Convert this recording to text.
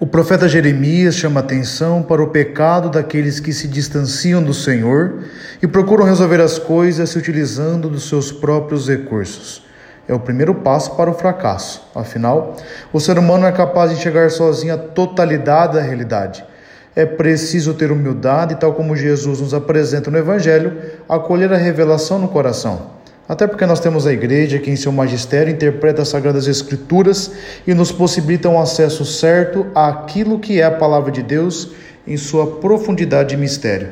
O profeta Jeremias chama atenção para o pecado daqueles que se distanciam do Senhor e procuram resolver as coisas se utilizando dos seus próprios recursos. É o primeiro passo para o fracasso. Afinal, o ser humano é capaz de enxergar sozinho a totalidade da realidade. É preciso ter humildade, tal como Jesus nos apresenta no Evangelho, acolher a revelação no coração. Até porque nós temos a igreja que, em seu magistério, interpreta as Sagradas Escrituras e nos possibilita um acesso certo àquilo que é a palavra de Deus em sua profundidade e mistério.